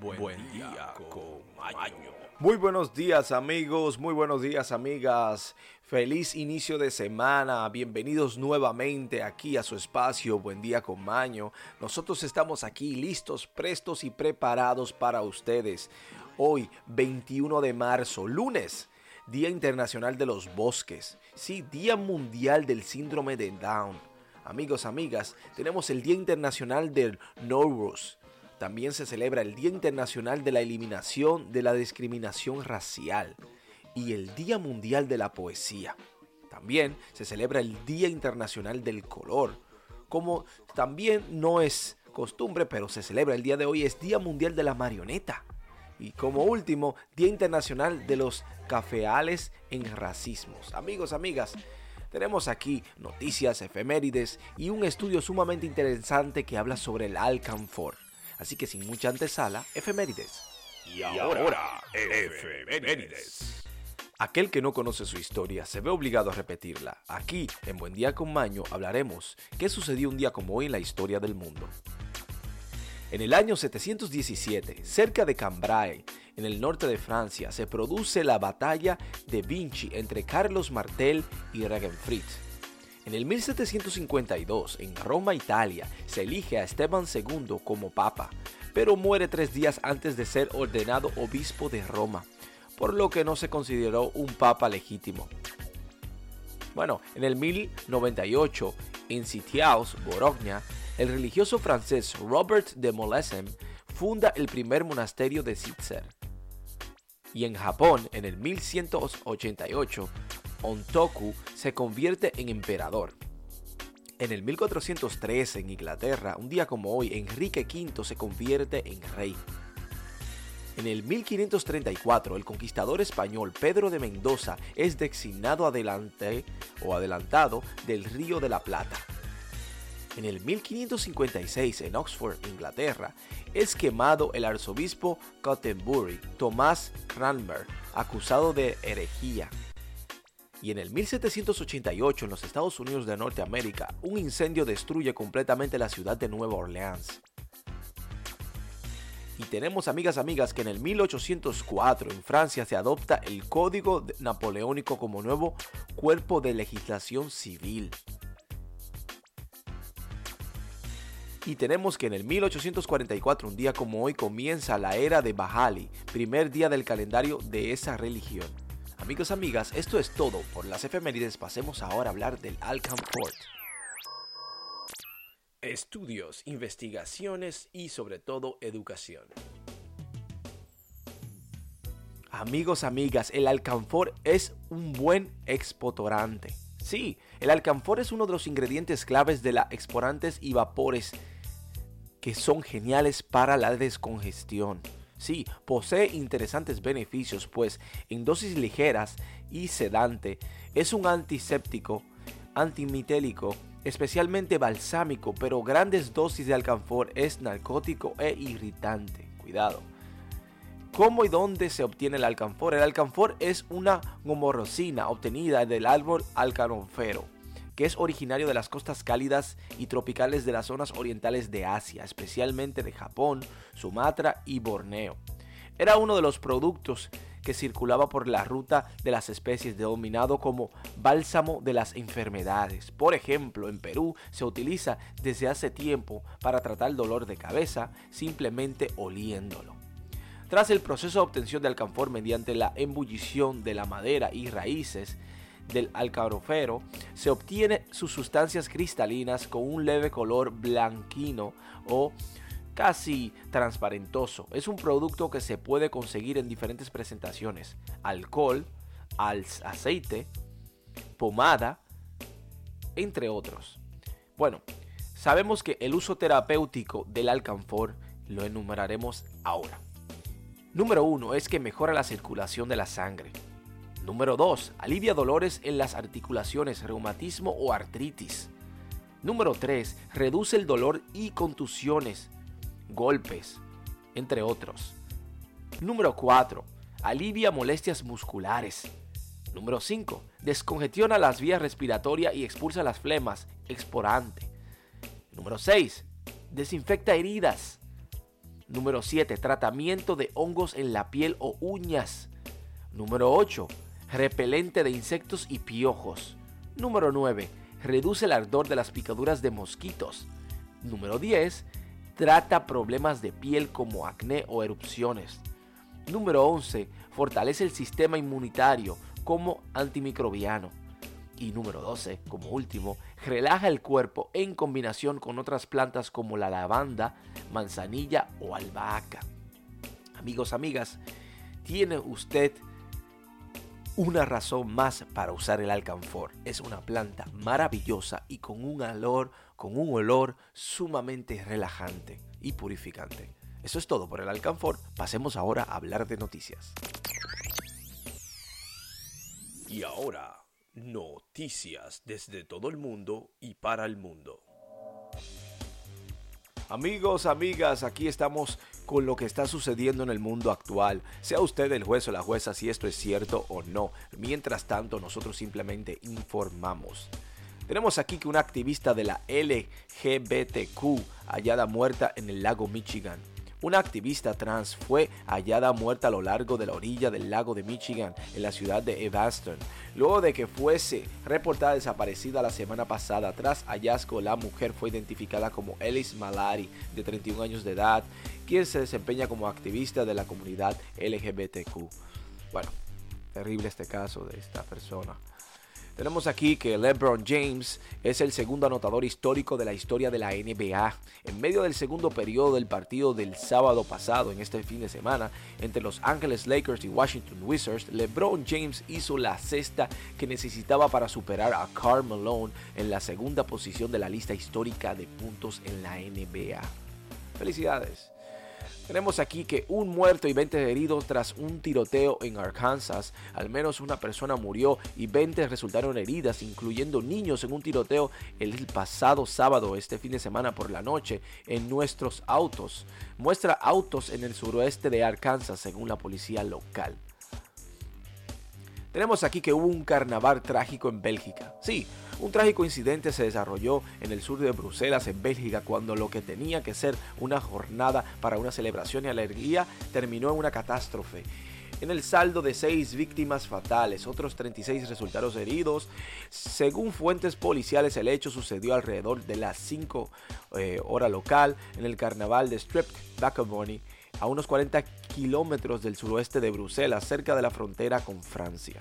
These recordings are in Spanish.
Buen, día, con Maño. Muy buenos días amigos, muy buenos días amigas. Feliz inicio de semana. Bienvenidos nuevamente aquí a su espacio Buen día con Maño. Nosotros estamos aquí listos, prestos y preparados para ustedes. Hoy, 21 de marzo, lunes. Día Internacional de los Bosques. Sí, Día Mundial del Síndrome de Down. Amigos, amigas, tenemos el Día Internacional del Norus también se celebra el Día Internacional de la Eliminación de la Discriminación Racial y el Día Mundial de la Poesía. También se celebra el Día Internacional del Color. Como también no es costumbre, pero se celebra el día de hoy, es Día Mundial de la Marioneta. Y como último, Día Internacional de los Cafeales en Racismos. Amigos, amigas, tenemos aquí noticias, efemérides y un estudio sumamente interesante que habla sobre el alcanfor. Así que sin mucha antesala, efemérides. Y ahora, efemérides. Aquel que no conoce su historia se ve obligado a repetirla. Aquí, en Buen Día con Maño, hablaremos qué sucedió un día como hoy en la historia del mundo. En el año 717, cerca de Cambrai, en el norte de Francia, se produce la batalla de Vinci entre Carlos Martel y Regenfrid. En el 1752, en Roma, Italia, se elige a Esteban II como papa, pero muere tres días antes de ser ordenado obispo de Roma, por lo que no se consideró un papa legítimo. Bueno, en el 1098, en Sitiaus, Borogna, el religioso francés Robert de Molesem funda el primer monasterio de Sitzer. Y en Japón, en el 1188, Ontoku se convierte en emperador. En el 1413 en Inglaterra, un día como hoy, Enrique V se convierte en rey. En el 1534, el conquistador español Pedro de Mendoza es designado adelante o adelantado del Río de la Plata. En el 1556, en Oxford, Inglaterra, es quemado el arzobispo Canterbury, Tomás Cranmer, acusado de herejía y en el 1788 en los Estados Unidos de Norteamérica, un incendio destruye completamente la ciudad de Nueva Orleans. Y tenemos amigas amigas que en el 1804 en Francia se adopta el Código Napoleónico como nuevo cuerpo de legislación civil. Y tenemos que en el 1844, un día como hoy, comienza la era de Bahali, primer día del calendario de esa religión. Amigos, amigas, esto es todo por las efemérides. Pasemos ahora a hablar del Fort. Estudios, investigaciones y sobre todo educación. Amigos, amigas, el alcanfor es un buen expotorante. Sí, el alcanfor es uno de los ingredientes claves de la exporantes y vapores que son geniales para la descongestión. Sí, posee interesantes beneficios, pues en dosis ligeras y sedante es un antiséptico, antimitélico, especialmente balsámico, pero grandes dosis de alcanfor es narcótico e irritante. Cuidado. ¿Cómo y dónde se obtiene el alcanfor? El alcanfor es una gomorrosina obtenida del árbol alcanfero que es originario de las costas cálidas y tropicales de las zonas orientales de Asia, especialmente de Japón, Sumatra y Borneo. Era uno de los productos que circulaba por la ruta de las especies denominado como bálsamo de las enfermedades. Por ejemplo, en Perú se utiliza desde hace tiempo para tratar el dolor de cabeza simplemente oliéndolo. Tras el proceso de obtención de alcanfor mediante la embullición de la madera y raíces, del alcarofero se obtiene sus sustancias cristalinas con un leve color blanquino o casi transparentoso. Es un producto que se puede conseguir en diferentes presentaciones. Alcohol, aceite, pomada, entre otros. Bueno, sabemos que el uso terapéutico del alcanfor lo enumeraremos ahora. Número 1 es que mejora la circulación de la sangre. Número 2. Alivia dolores en las articulaciones, reumatismo o artritis. Número 3. Reduce el dolor y contusiones, golpes, entre otros. Número 4. Alivia molestias musculares. Número 5. Descongestiona las vías respiratorias y expulsa las flemas, exporante. Número 6. Desinfecta heridas. Número 7. Tratamiento de hongos en la piel o uñas. Número 8. Repelente de insectos y piojos. Número 9. Reduce el ardor de las picaduras de mosquitos. Número 10. Trata problemas de piel como acné o erupciones. Número 11. Fortalece el sistema inmunitario como antimicrobiano. Y número 12, como último, relaja el cuerpo en combinación con otras plantas como la lavanda, manzanilla o albahaca. Amigos, amigas, tiene usted una razón más para usar el alcanfor. Es una planta maravillosa y con un olor, sumamente relajante y purificante. Eso es todo por el alcanfor. Pasemos ahora a hablar de noticias. Y ahora, noticias desde todo el mundo y para el mundo. Amigos, amigas, aquí estamos con lo que está sucediendo en el mundo actual. Sea usted el juez o la jueza si esto es cierto o no. Mientras tanto, nosotros simplemente informamos. Tenemos aquí que una activista de la LGBTQ hallada muerta en el lago Michigan. Una activista trans fue hallada muerta a lo largo de la orilla del lago de Michigan en la ciudad de Evanston. Luego de que fuese reportada desaparecida la semana pasada, tras hallazgo la mujer fue identificada como Ellis Malari, de 31 años de edad, quien se desempeña como activista de la comunidad LGBTQ. Bueno, terrible este caso de esta persona. Tenemos aquí que LeBron James es el segundo anotador histórico de la historia de la NBA. En medio del segundo periodo del partido del sábado pasado, en este fin de semana, entre Los Angeles Lakers y Washington Wizards, LeBron James hizo la cesta que necesitaba para superar a Karl Malone en la segunda posición de la lista histórica de puntos en la NBA. Felicidades. Tenemos aquí que un muerto y 20 heridos tras un tiroteo en Arkansas. Al menos una persona murió y 20 resultaron heridas, incluyendo niños en un tiroteo el pasado sábado, este fin de semana por la noche, en nuestros autos. Muestra autos en el suroeste de Arkansas, según la policía local. Tenemos aquí que hubo un carnaval trágico en Bélgica. Sí, un trágico incidente se desarrolló en el sur de Bruselas, en Bélgica, cuando lo que tenía que ser una jornada para una celebración y alegría terminó en una catástrofe. En el saldo de seis víctimas fatales, otros 36 resultaron heridos. Según fuentes policiales, el hecho sucedió alrededor de las 5 eh, hora local en el carnaval de Strip Bacaboni, a unos 40 kilómetros del suroeste de Bruselas, cerca de la frontera con Francia.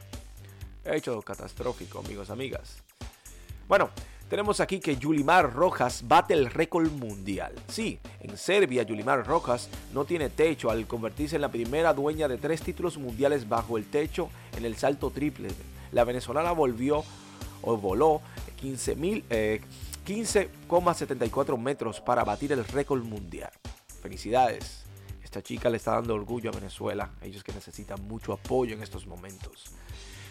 Hecho catastrófico, amigos, amigas. Bueno, tenemos aquí que Yulimar Rojas bate el récord mundial. Sí, en Serbia Yulimar Rojas no tiene techo al convertirse en la primera dueña de tres títulos mundiales bajo el techo en el salto triple. La venezolana volvió o voló 15,74 eh, metros para batir el récord mundial. Felicidades. Esta chica le está dando orgullo a Venezuela, ellos que necesitan mucho apoyo en estos momentos.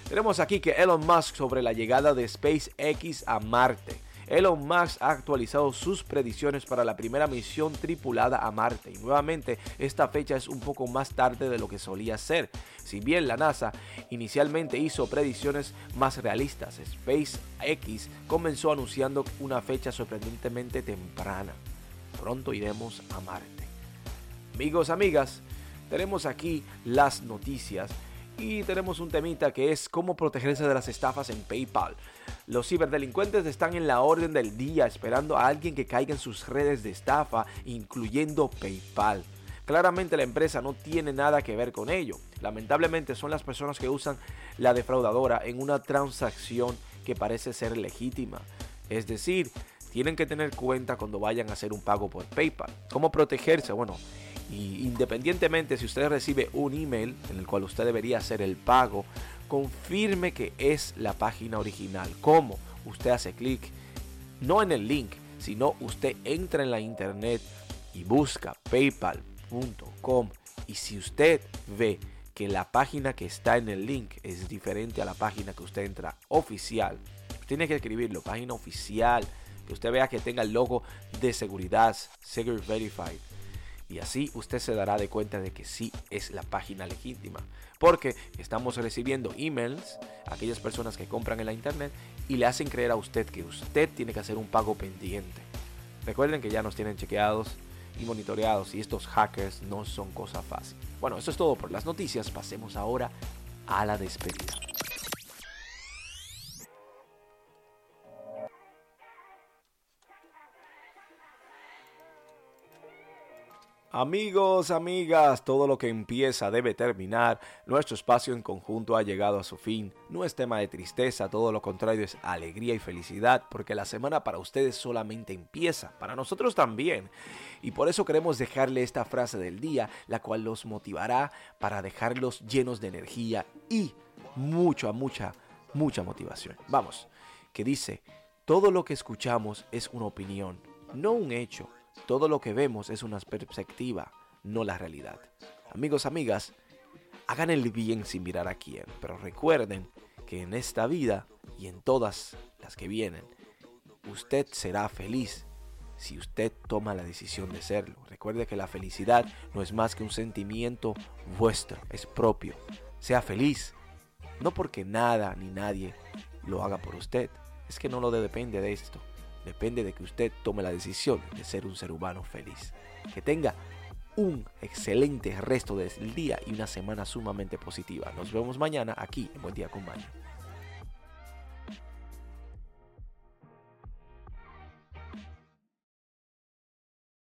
Tenemos aquí que Elon Musk sobre la llegada de SpaceX a Marte. Elon Musk ha actualizado sus predicciones para la primera misión tripulada a Marte y nuevamente esta fecha es un poco más tarde de lo que solía ser. Si bien la NASA inicialmente hizo predicciones más realistas, SpaceX comenzó anunciando una fecha sorprendentemente temprana. Pronto iremos a Marte. Amigos, amigas, tenemos aquí las noticias y tenemos un temita que es cómo protegerse de las estafas en PayPal. Los ciberdelincuentes están en la orden del día esperando a alguien que caiga en sus redes de estafa, incluyendo PayPal. Claramente la empresa no tiene nada que ver con ello. Lamentablemente son las personas que usan la defraudadora en una transacción que parece ser legítima. Es decir, tienen que tener cuenta cuando vayan a hacer un pago por PayPal. ¿Cómo protegerse? Bueno, y independientemente si usted recibe un email en el cual usted debería hacer el pago, confirme que es la página original. ¿Cómo? Usted hace clic no en el link, sino usted entra en la internet y busca paypal.com y si usted ve que la página que está en el link es diferente a la página que usted entra oficial, tiene que escribirlo, página oficial, que usted vea que tenga el logo de seguridad, Secure Verified y así usted se dará de cuenta de que sí es la página legítima. Porque estamos recibiendo emails a aquellas personas que compran en la internet y le hacen creer a usted que usted tiene que hacer un pago pendiente. Recuerden que ya nos tienen chequeados y monitoreados y estos hackers no son cosa fácil. Bueno, eso es todo por las noticias. Pasemos ahora a la despedida. Amigos, amigas, todo lo que empieza debe terminar. Nuestro espacio en conjunto ha llegado a su fin. No es tema de tristeza, todo lo contrario es alegría y felicidad, porque la semana para ustedes solamente empieza, para nosotros también. Y por eso queremos dejarle esta frase del día, la cual los motivará para dejarlos llenos de energía y mucha, mucha, mucha motivación. Vamos, que dice, todo lo que escuchamos es una opinión, no un hecho todo lo que vemos es una perspectiva, no la realidad. Amigos, amigas, hagan el bien sin mirar a quién, pero recuerden que en esta vida y en todas las que vienen, usted será feliz si usted toma la decisión de serlo. Recuerde que la felicidad no es más que un sentimiento vuestro, es propio. Sea feliz, no porque nada ni nadie lo haga por usted, es que no lo depende de esto. Depende de que usted tome la decisión de ser un ser humano feliz. Que tenga un excelente resto del día y una semana sumamente positiva. Nos vemos mañana aquí en Buen Día con.